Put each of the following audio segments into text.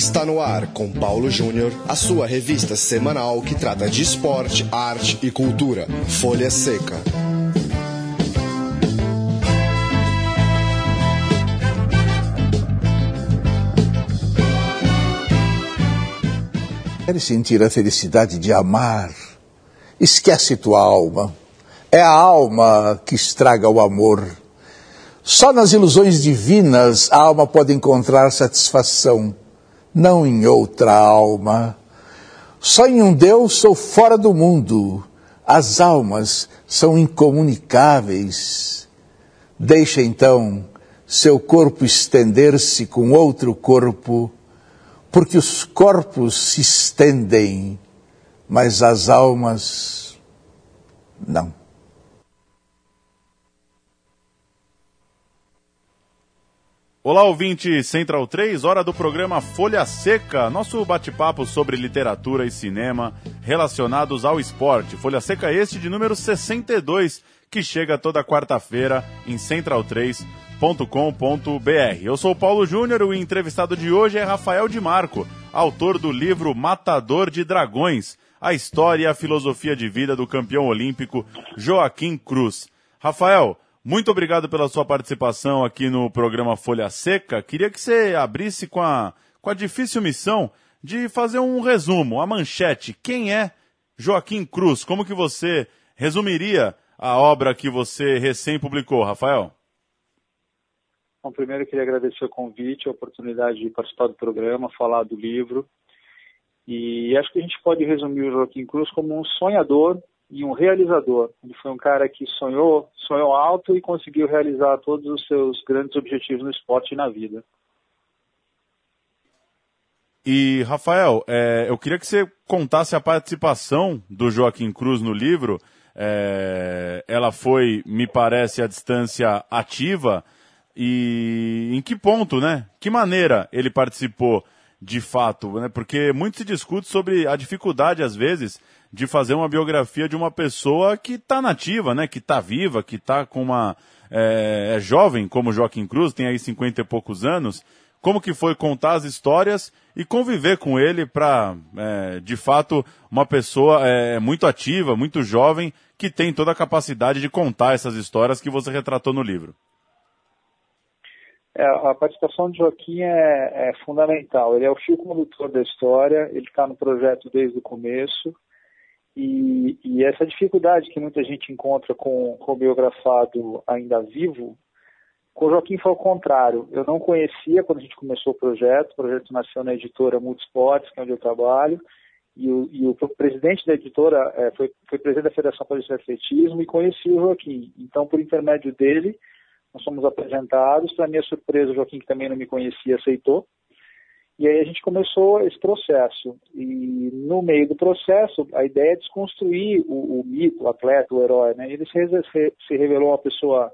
Está no ar com Paulo Júnior, a sua revista semanal que trata de esporte, arte e cultura. Folha Seca. Queres sentir a felicidade de amar? Esquece tua alma. É a alma que estraga o amor. Só nas ilusões divinas a alma pode encontrar satisfação, não em outra alma. Só em um Deus sou fora do mundo. As almas são incomunicáveis. Deixa então seu corpo estender-se com outro corpo porque os corpos se estendem, mas as almas não. Olá, ouvinte Central 3, hora do programa Folha Seca, nosso bate-papo sobre literatura e cinema relacionados ao esporte. Folha Seca este de número 62, que chega toda quarta-feira em central3.com.br. Eu sou Paulo Júnior, o entrevistado de hoje é Rafael Di Marco, autor do livro Matador de Dragões, a história e a filosofia de vida do campeão olímpico Joaquim Cruz. Rafael, muito obrigado pela sua participação aqui no programa Folha Seca. Queria que você abrisse com a, com a difícil missão de fazer um resumo, a manchete. Quem é Joaquim Cruz? Como que você resumiria a obra que você recém publicou, Rafael? Bom, primeiro eu queria agradecer o convite, a oportunidade de participar do programa, falar do livro. E acho que a gente pode resumir o Joaquim Cruz como um sonhador e um realizador. Ele foi um cara que sonhou, sonhou alto e conseguiu realizar todos os seus grandes objetivos no esporte e na vida. E, Rafael, é, eu queria que você contasse a participação do Joaquim Cruz no livro. É, ela foi, me parece, a distância ativa. E em que ponto, né? Que maneira ele participou de fato, né? Porque muito se discute sobre a dificuldade, às vezes, de fazer uma biografia de uma pessoa que está nativa, né? Que está viva, que está com uma é, é, jovem, como Joaquim Cruz, tem aí 50 e poucos anos. Como que foi contar as histórias e conviver com ele para, é, de fato, uma pessoa é, muito ativa, muito jovem, que tem toda a capacidade de contar essas histórias que você retratou no livro. É, a participação de Joaquim é, é, fundamental. Ele é o fio condutor da história, ele está no projeto desde o começo. E, e, essa dificuldade que muita gente encontra com, com o biografado ainda vivo, com o Joaquim foi ao contrário. Eu não conhecia quando a gente começou o projeto, o projeto nasceu na editora Multisportes, que é onde eu trabalho, e o, e o presidente da editora é, foi, foi presidente da Federação Paulista de Atletismo e conheci o Joaquim. Então, por intermédio dele, nós fomos apresentados. Para minha surpresa, o Joaquim, que também não me conhecia, aceitou. E aí a gente começou esse processo. E no meio do processo, a ideia é desconstruir o, o mito, o atleta, o herói. Né? Ele se, se revelou uma pessoa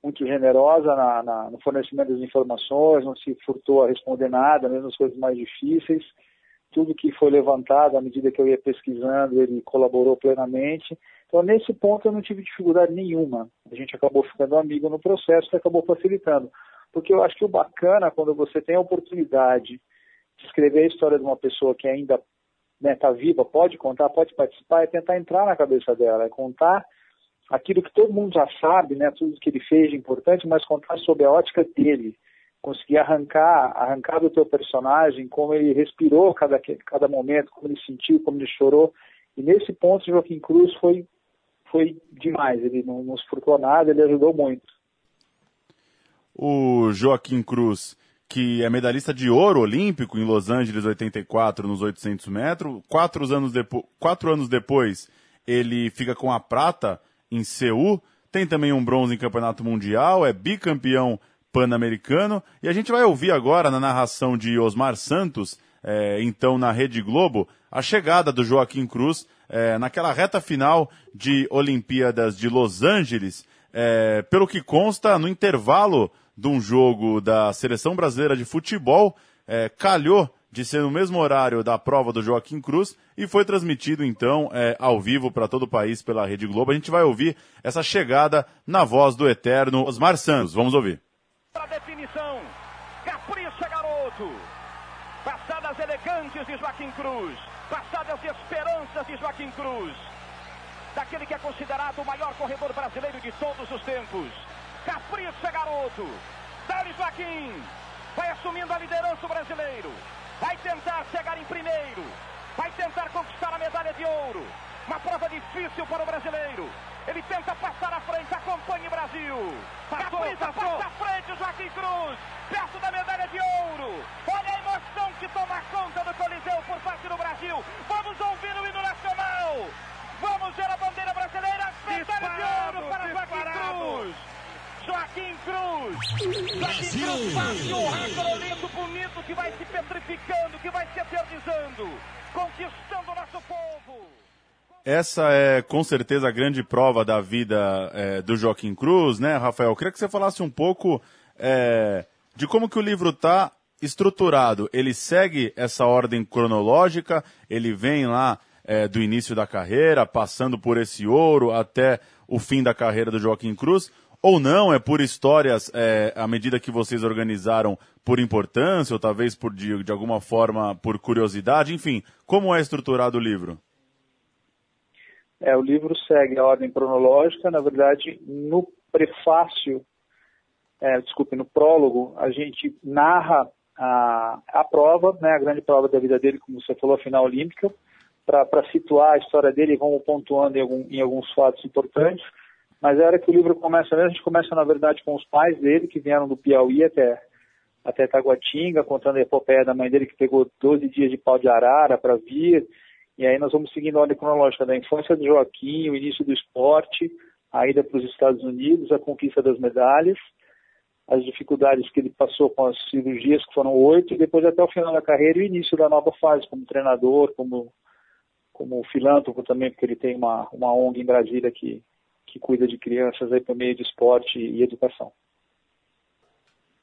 muito generosa na, na, no fornecimento das informações, não se furtou a responder nada, mesmo as coisas mais difíceis. Tudo que foi levantado à medida que eu ia pesquisando, ele colaborou plenamente. Então, nesse ponto, eu não tive dificuldade nenhuma. A gente acabou ficando amigo no processo e acabou facilitando. Porque eu acho que o bacana, quando você tem a oportunidade de escrever a história de uma pessoa que ainda está né, viva, pode contar, pode participar, é tentar entrar na cabeça dela, é contar aquilo que todo mundo já sabe, né, tudo que ele fez de importante, mas contar sobre a ótica dele, conseguir arrancar, arrancar do teu personagem como ele respirou cada, cada momento, como ele sentiu, como ele chorou. E nesse ponto, Joaquim Cruz foi, foi demais. Ele não nos furtou nada, ele ajudou muito. O Joaquim Cruz, que é medalhista de ouro olímpico em Los Angeles 84 nos 800 metros, quatro anos, depo quatro anos depois ele fica com a prata em Seul, tem também um bronze em campeonato mundial, é bicampeão pan-americano, e a gente vai ouvir agora na narração de Osmar Santos, é, então na Rede Globo, a chegada do Joaquim Cruz é, naquela reta final de Olimpíadas de Los Angeles, é, pelo que consta, no intervalo de um jogo da Seleção Brasileira de Futebol, é, calhou de ser no mesmo horário da prova do Joaquim Cruz e foi transmitido então é, ao vivo para todo o país pela Rede Globo. A gente vai ouvir essa chegada na voz do eterno Osmar Santos. Vamos ouvir. Para definição, capricha garoto. Passar navegantes de Joaquim Cruz, passadas as esperanças de Joaquim Cruz, daquele que é considerado o maior corredor brasileiro de todos os tempos. Capricha, garoto. Dá-lhe Joaquim. Vai assumindo a liderança brasileiro. Vai tentar chegar em primeiro. Vai tentar conquistar a medalha de ouro. Uma prova difícil para o brasileiro. Ele tenta passar à frente. Acompanhe Brasil. Passou, Capricha, passou. passa à frente o Joaquim Cruz. Perto da medalha de ouro. Olha a emoção que toma conta do Coliseu por parte do Brasil. Vamos ouvir o hino nacional. Vamos ver a bandeira brasileira. Medalha de ouro para Joaquim Cruz. Joaquim Cruz bate um recorde bonito que vai se petrificando, que vai se eternizando, conquistando o nosso povo. Essa é com certeza a grande prova da vida é, do Joaquim Cruz, né, Rafael? Eu queria que você falasse um pouco é, de como que o livro está estruturado. Ele segue essa ordem cronológica, ele vem lá é, do início da carreira, passando por esse ouro até o fim da carreira do Joaquim Cruz, ou não, é por histórias é, à medida que vocês organizaram por importância, ou talvez por de, de alguma forma por curiosidade, enfim, como é estruturado o livro? É, o livro segue a ordem cronológica, na verdade, no prefácio, é, desculpe, no prólogo, a gente narra a, a prova, né, a grande prova da vida dele, como você falou, a final olímpica, para situar a história dele, vamos pontuando em, algum, em, alguns fatos importantes. Mas a hora que o livro começa a gente começa, na verdade, com os pais dele, que vieram do Piauí até, até Taguatinga, contando a epopeia da mãe dele, que pegou 12 dias de pau de arara para vir. E aí nós vamos seguindo a ordem cronológica da infância de Joaquim, o início do esporte, a ida para os Estados Unidos, a conquista das medalhas, as dificuldades que ele passou com as cirurgias, que foram oito, e depois até o final da carreira e o início da nova fase, como treinador, como como filântropo também, porque ele tem uma, uma ONG em Brasília que, que cuida de crianças aí por meio de esporte e educação.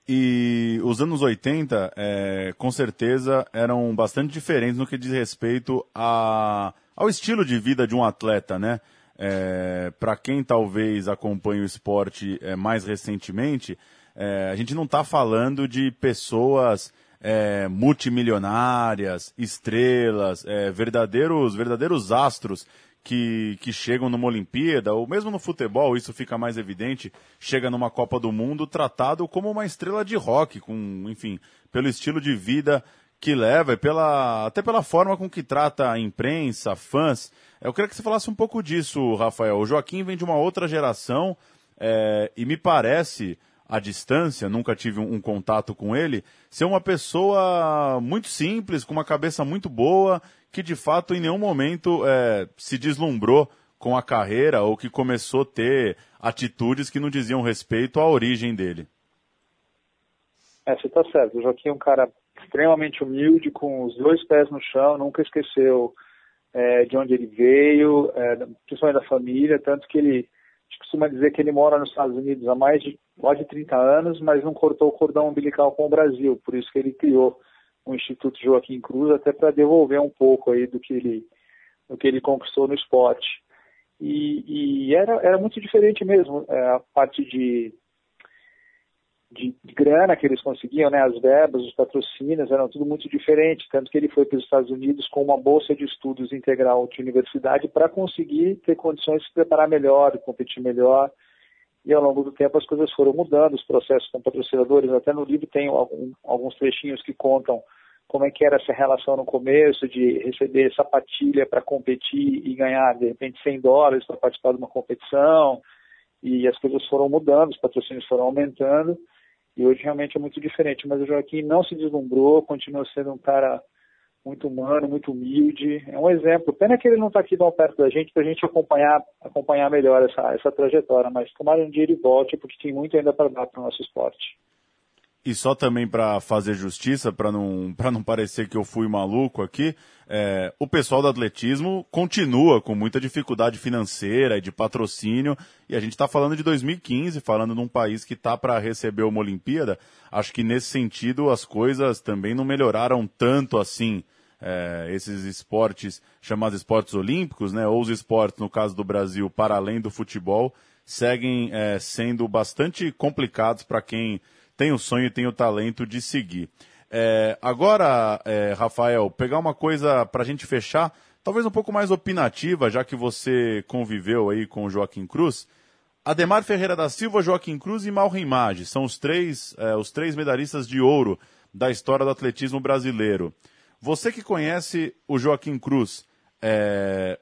E os anos 80, é, com certeza, eram bastante diferentes no que diz respeito a, ao estilo de vida de um atleta, né? É, Para quem talvez acompanhe o esporte é, mais recentemente, é, a gente não está falando de pessoas é, multimilionárias, estrelas, é, verdadeiros, verdadeiros astros que, que chegam numa Olimpíada, ou mesmo no futebol, isso fica mais evidente, chega numa Copa do Mundo tratado como uma estrela de rock, com, enfim, pelo estilo de vida que leva e pela, até pela forma com que trata a imprensa, fãs. Eu queria que você falasse um pouco disso, Rafael. O Joaquim vem de uma outra geração é, e me parece à distância, nunca tive um, um, contato com ele, ser uma pessoa muito simples, com uma cabeça muito boa, que de fato em nenhum momento é, se deslumbrou com a carreira ou que começou a ter atitudes que não diziam respeito à origem dele. É, você está certo. O Joaquim é um cara extremamente humilde, com os dois pés no chão, nunca esqueceu é, de onde ele veio, é, principalmente da família, tanto que ele costuma dizer que ele mora nos Estados Unidos há mais de quase 30 anos, mas não cortou o cordão umbilical com o Brasil, por isso que ele criou o Instituto Joaquim Cruz, até para devolver um pouco aí do que ele, do que ele conquistou no esporte. E, e era, era muito diferente mesmo, é, a parte de de, grana que eles conseguiam, né, as verbas, os patrocínios, eram tudo muito diferente, tanto que ele foi para os Estados Unidos com uma bolsa de estudos integral de universidade para conseguir ter condições de se preparar melhor, competir melhor, e ao longo do tempo as coisas foram mudando, os processos com patrocinadores, até no livro tem algum, alguns trechinhos que contam como é que era essa relação no começo de receber sapatilha para competir e ganhar, de repente, 100 dólares para participar de uma competição, e as coisas foram mudando, os patrocínios foram aumentando, e hoje realmente é muito diferente. Mas o Joaquim não se deslumbrou, continua sendo um cara muito humano, muito humilde. É um exemplo. Pena que ele não está aqui tão perto da gente para a gente acompanhar, acompanhar melhor essa, essa trajetória. Mas tomara um dia ele volte, porque tem muito ainda para dar para o nosso esporte. E só também para fazer justiça, para não, não parecer que eu fui maluco aqui, é, o pessoal do atletismo continua com muita dificuldade financeira e de patrocínio, e a gente está falando de 2015, falando num país que está para receber uma Olimpíada. Acho que nesse sentido as coisas também não melhoraram tanto assim. É, esses esportes chamados esportes olímpicos, né, ou os esportes, no caso do Brasil, para além do futebol, seguem é, sendo bastante complicados para quem tem o sonho e tem o talento de seguir. É, agora, Rafael, pegar uma coisa para a gente fechar, talvez um pouco mais opinativa, já que você conviveu aí com o Joaquim Cruz. Ademar Ferreira da Silva, Joaquim Cruz e Malren Maggi são os três, os três medalhistas de ouro da história do atletismo brasileiro. Você que conhece o Joaquim Cruz, é,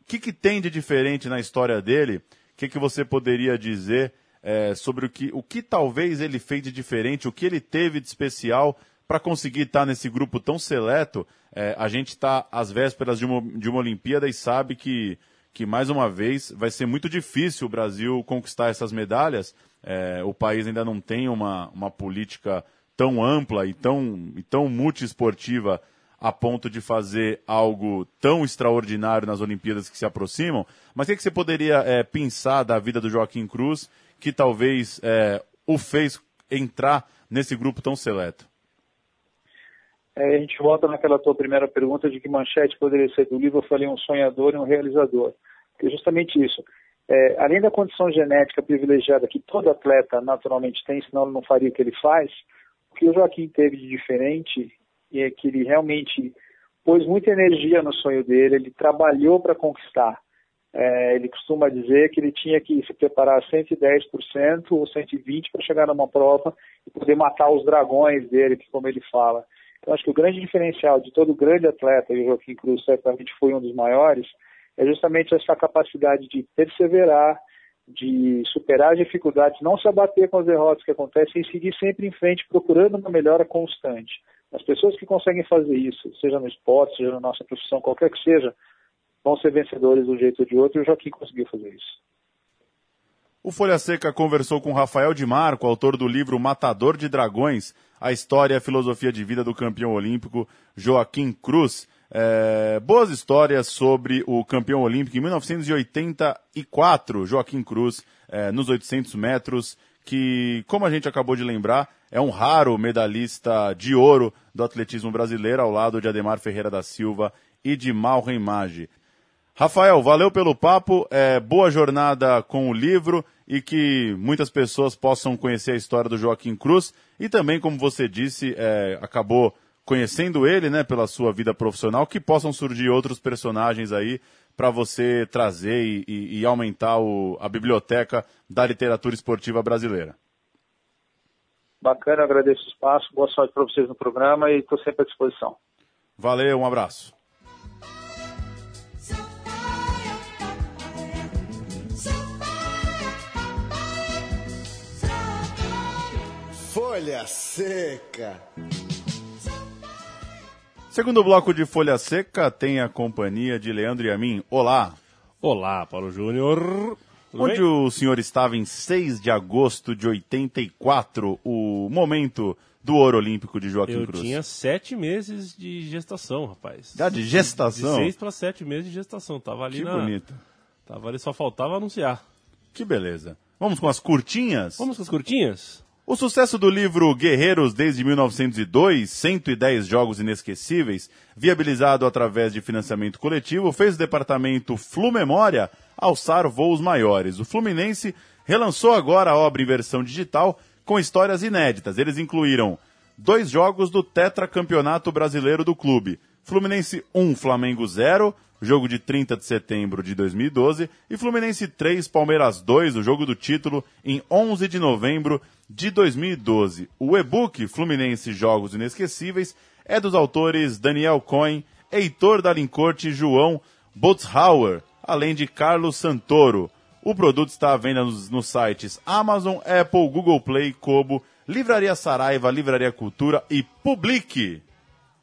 o que, que tem de diferente na história dele? O que, que você poderia dizer é, sobre o que, o que talvez ele fez de diferente, o que ele teve de especial para conseguir estar nesse grupo tão seleto? É, a gente está às vésperas de uma, de uma Olimpíada e sabe que, que, mais uma vez, vai ser muito difícil o Brasil conquistar essas medalhas. É, o país ainda não tem uma, uma política tão ampla e tão, e tão multiesportiva a ponto de fazer algo tão extraordinário nas Olimpíadas que se aproximam. Mas o que, que você poderia é, pensar da vida do Joaquim Cruz que talvez é, o fez entrar nesse grupo tão seleto? É, a gente volta naquela tua primeira pergunta de que manchete poderia ser do livro. Eu falei um sonhador e um realizador. Porque é justamente isso. É, além da condição genética privilegiada que todo atleta naturalmente tem, senão ele não faria o que ele faz, o que o Joaquim teve de diferente é que ele realmente pôs muita energia no sonho dele, ele trabalhou para conquistar. É, ele costuma dizer que ele tinha que se preparar 110% ou 120% para chegar numa prova e poder matar os dragões dele, como ele fala. Então acho que o grande diferencial de todo grande atleta, e o Joaquim Cruz certamente foi um dos maiores, é justamente essa capacidade de perseverar, de superar as dificuldades, não se abater com as derrotas que acontecem e seguir sempre em frente, procurando uma melhora constante. As pessoas que conseguem fazer isso, seja no esporte, seja na nossa profissão, qualquer que seja, vão ser vencedores de um jeito ou de outro, e o Joaquim conseguiu fazer isso. O Folha Seca conversou com Rafael de Marco, autor do livro Matador de Dragões, a história e a filosofia de vida do campeão olímpico Joaquim Cruz. É, boas histórias sobre o campeão olímpico em 1984, Joaquim Cruz, é, nos 800 metros, que, como a gente acabou de lembrar, é um raro medalhista de ouro do atletismo brasileiro, ao lado de Ademar Ferreira da Silva e de Malren Maggi. Rafael, valeu pelo papo, é, boa jornada com o livro e que muitas pessoas possam conhecer a história do Joaquim Cruz e também, como você disse, é, acabou conhecendo ele, né, pela sua vida profissional, que possam surgir outros personagens aí para você trazer e, e, e aumentar o, a biblioteca da literatura esportiva brasileira. Bacana, agradeço o espaço, boa sorte para vocês no programa e estou sempre à disposição. Valeu, um abraço. Folha Seca. Segundo bloco de Folha Seca tem a companhia de Leandro e a mim. Olá. Olá, Paulo Júnior. Onde bem? o senhor estava em 6 de agosto de 84, o momento do ouro olímpico de Joaquim Eu Cruz? Eu tinha sete meses de gestação, rapaz. Ah, de gestação? De seis para sete meses de gestação. Tava ali que na... bonito. Tava ali, só faltava anunciar. Que beleza. Vamos com as curtinhas? Vamos com as curtinhas? O sucesso do livro Guerreiros desde 1902, 110 jogos inesquecíveis, viabilizado através de financiamento coletivo, fez o departamento Flu Memória alçar voos maiores. O Fluminense relançou agora a obra em versão digital com histórias inéditas. Eles incluíram dois jogos do tetracampeonato brasileiro do clube. Fluminense 1, Flamengo 0, jogo de 30 de setembro de 2012, e Fluminense 3, Palmeiras 2, o jogo do título, em 11 de novembro de 2012. O e-book Fluminense Jogos Inesquecíveis é dos autores Daniel Cohen, Heitor Dalincourt e João Botshauer, além de Carlos Santoro. O produto está à venda nos, nos sites Amazon, Apple, Google Play, Kobo, Livraria Saraiva, Livraria Cultura e Publique.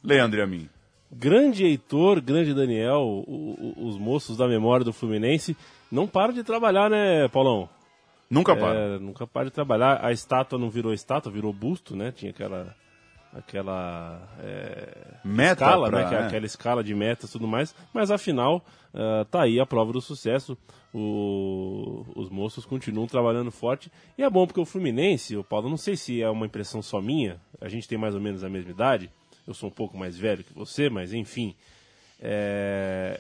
Leandro a mim. Grande Heitor, grande Daniel, o, o, os moços da memória do Fluminense não param de trabalhar, né, Paulão? Nunca para. É, nunca para de trabalhar. A estátua não virou estátua, virou busto, né? Tinha aquela aquela é, Meta escala, pra, né? Que é é. aquela escala de metas e tudo mais. Mas afinal, uh, tá aí a prova do sucesso. O, os moços continuam trabalhando forte. E é bom porque o Fluminense, o Paulo, não sei se é uma impressão só minha, a gente tem mais ou menos a mesma idade. Eu sou um pouco mais velho que você, mas enfim. É,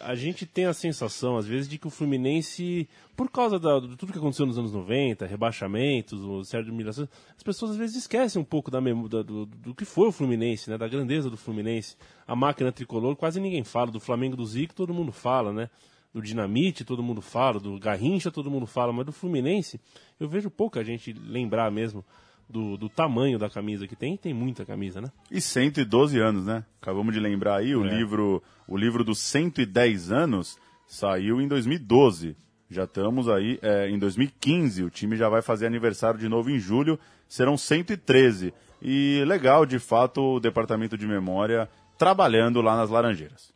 a gente tem a sensação, às vezes, de que o Fluminense, por causa da, de tudo que aconteceu nos anos 90, rebaixamentos, série de humilhações, as pessoas às vezes esquecem um pouco da, da do, do, que foi o Fluminense, né? Da grandeza do Fluminense. A máquina tricolor, quase ninguém fala. Do Flamengo do Zico, todo mundo fala, né? Do Dinamite, todo mundo fala. Do Garrincha, todo mundo fala. Mas do Fluminense, eu vejo pouca gente lembrar mesmo do, do, tamanho da camisa que tem, tem muita camisa, né? E 112 anos, né? Acabamos de lembrar aí, o, é. livro, o livro dos 110 anos saiu em 2012. Já estamos aí é, em 2015, o time já vai fazer aniversário de novo em julho, serão 113. E legal, de fato, o departamento de memória trabalhando lá nas Laranjeiras.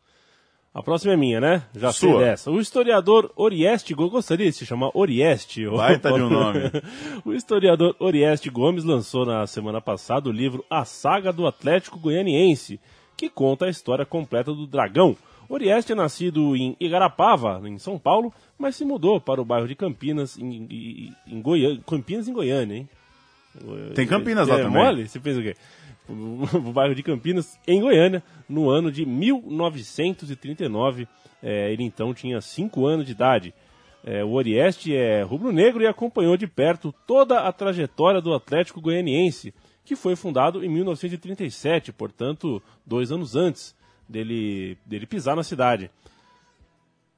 A próxima é minha, né? Já Sua. sei dessa. O historiador Orieste Gomes, gostaria de se chamar Orieste. Baita de um nome. o historiador Orieste Gomes lançou na semana passada o livro A Saga do Atlético Goianiense, que conta a história completa do Dragão. Orieste é nascido em Igarapava, em São Paulo, mas se mudou para o bairro de Campinas, em, em, em Goiânia. Campinas, em Goiânia, hein? Tem Campinas é, lá também. Mole? Você fez o quê? O bairro de Campinas, em Goiânia, no ano de 1939. É, ele então tinha 5 anos de idade. É, o Orieste é rubro-negro e acompanhou de perto toda a trajetória do Atlético Goianiense, que foi fundado em 1937, portanto, dois anos antes dele, dele pisar na cidade.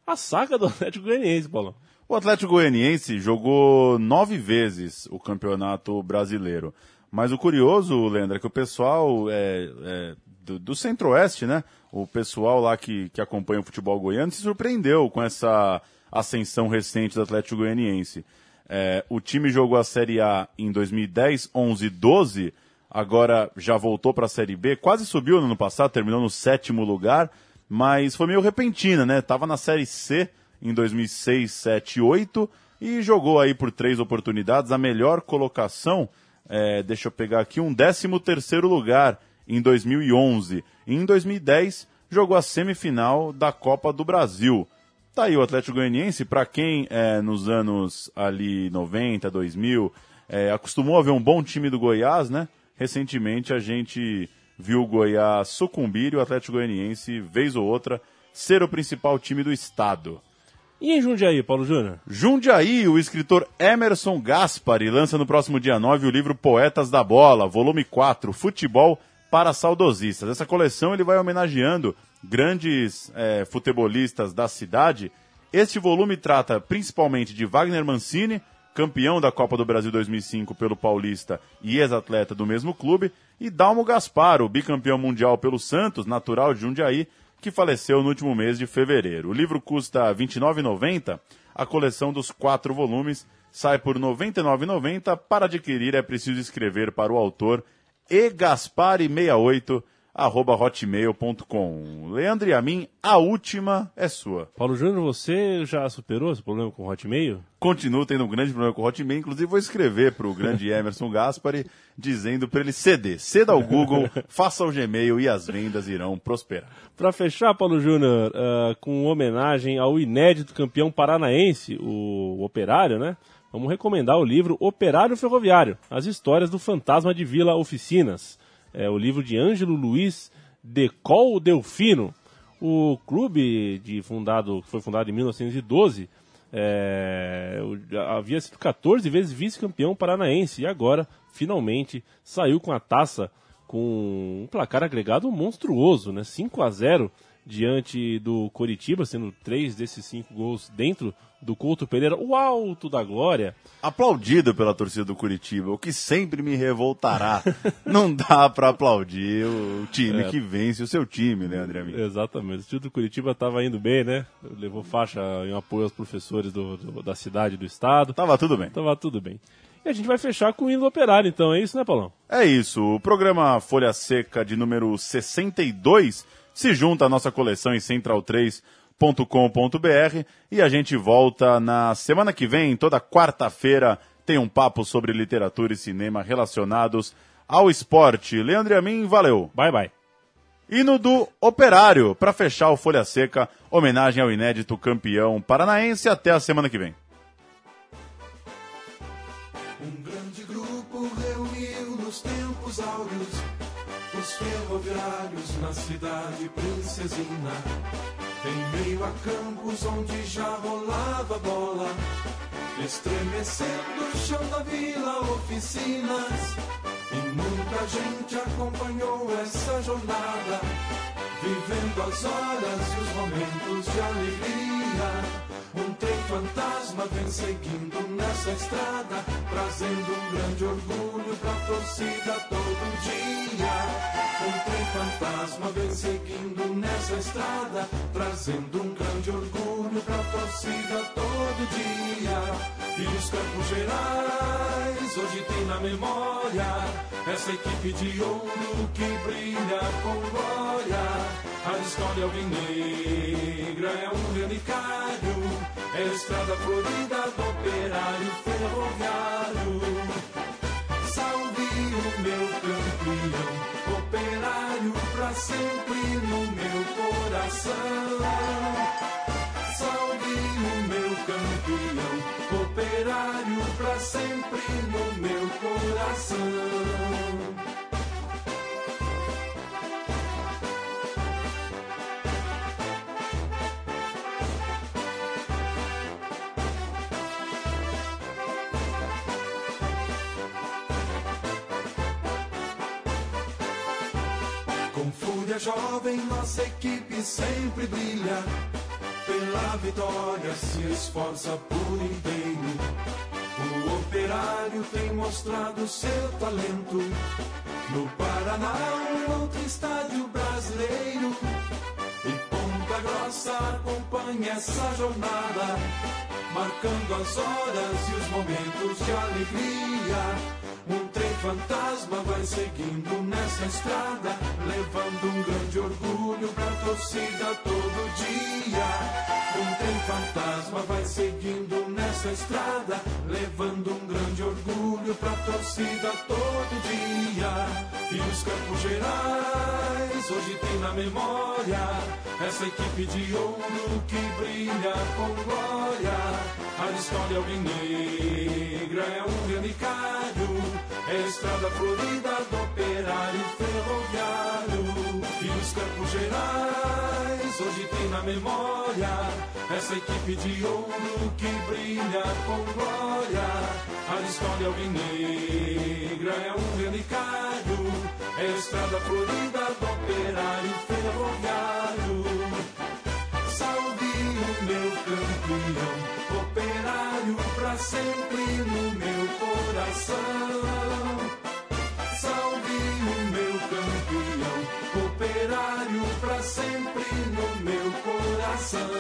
A saga do Atlético Goianiense, Paulo. O Atlético Goianiense jogou nove vezes o Campeonato Brasileiro. Mas o curioso, Leandro, é que o pessoal é, é, do, do Centro-Oeste, né? O pessoal lá que, que acompanha o futebol goiano se surpreendeu com essa ascensão recente do Atlético Goianiense. É, o time jogou a Série A em 2010, 11, 12, agora já voltou para a Série B, quase subiu no ano passado, terminou no sétimo lugar, mas foi meio repentina, né? Tava na Série C em 2006, 7, 8 e jogou aí por três oportunidades a melhor colocação é, deixa eu pegar aqui, um 13 terceiro lugar em 2011. E em 2010 jogou a semifinal da Copa do Brasil. Tá aí o Atlético Goianiense, para quem é, nos anos ali 90, 2000, é, acostumou a ver um bom time do Goiás, né? Recentemente a gente viu o Goiás sucumbir e o Atlético Goianiense, vez ou outra, ser o principal time do estado. E em Jundiaí, Paulo Júnior? Jundiaí, o escritor Emerson Gaspari lança no próximo dia 9 o livro Poetas da Bola, volume 4, Futebol para Saudosistas. Essa coleção ele vai homenageando grandes é, futebolistas da cidade. Este volume trata principalmente de Wagner Mancini, campeão da Copa do Brasil 2005 pelo Paulista e ex-atleta do mesmo clube, e Dalmo Gasparo, bicampeão mundial pelo Santos, natural de Jundiaí, que faleceu no último mês de fevereiro. O livro custa R$ 29,90. A coleção dos quatro volumes sai por R$ 99,90. Para adquirir é preciso escrever para o autor egaspari68 arroba hotmail.com. Leandro e a mim, a última é sua. Paulo Júnior, você já superou esse problema com o Hotmail? Continuo tendo um grande problema com o Hotmail, inclusive vou escrever para o grande Emerson Gaspari, dizendo para ele ceder, ceda ao Google, faça o Gmail e as vendas irão prosperar. Para fechar, Paulo Júnior, uh, com homenagem ao inédito campeão paranaense, o Operário, né? Vamos recomendar o livro Operário Ferroviário, as histórias do fantasma de Vila Oficinas é o livro de Ângelo Luiz Decol Delfino. O clube de fundado, que foi fundado em 1912 é, havia sido 14 vezes vice-campeão paranaense e agora finalmente saiu com a taça com um placar agregado monstruoso, né? 5 a 0 diante do Coritiba, sendo três desses cinco gols dentro do Couto Pereira, o alto da glória. Aplaudido pela torcida do Curitiba, o que sempre me revoltará. Não dá para aplaudir o time é. que vence o seu time, né, André? Exatamente. O time do Curitiba estava indo bem, né? Levou faixa em apoio aos professores do, do, da cidade do estado. Tava tudo bem. Tava tudo bem. E a gente vai fechar com o hino operário, então, é isso, né, Paulão? É isso. O programa Folha Seca de número 62 se junta à nossa coleção em Central 3 com.br e a gente volta na semana que vem, toda quarta-feira, tem um papo sobre literatura e cinema relacionados ao esporte. Leandro e a mim, valeu. Bye, bye. Hino do Operário, para fechar o Folha Seca, homenagem ao inédito campeão paranaense. Até a semana que vem. Cidade princesina Em meio a campos onde já rolava bola, estremecendo o chão da vila, oficinas. E muita gente acompanhou essa jornada, vivendo as horas e os momentos de alegria. Fantasma vem seguindo nessa estrada, trazendo um grande orgulho pra torcida todo dia. Um trem fantasma vem seguindo nessa estrada, trazendo um grande orgulho pra torcida todo dia. E os Campos Gerais hoje tem na memória essa equipe de ouro que brilha com glória. A história alvinegra é um relicário, estrada florida do operário ferroviário. Salve o meu campeão, operário pra sempre no fúria jovem, nossa equipe sempre brilha. Pela vitória se esforça por inteiro. O operário tem mostrado seu talento. No Paraná, um outro estádio brasileiro. E Ponta Grossa acompanha essa jornada, marcando as horas e os momentos de alegria. Fantasma vai seguindo nessa estrada, levando um grande orgulho pra torcida todo dia. Um trem fantasma vai seguindo nessa estrada, levando um grande orgulho pra torcida todo dia. E os Campos Gerais hoje tem na memória essa equipe de ouro que brilha com glória. A história alvinegra é um relicário, é a estrada florida do operário memória essa equipe de ouro que brilha com glória. A história alvinegra é um relicário, é a estrada florida do operário ferroviário. Salve o meu campeão operário pra sempre no meu coração. Sempre no meu coração.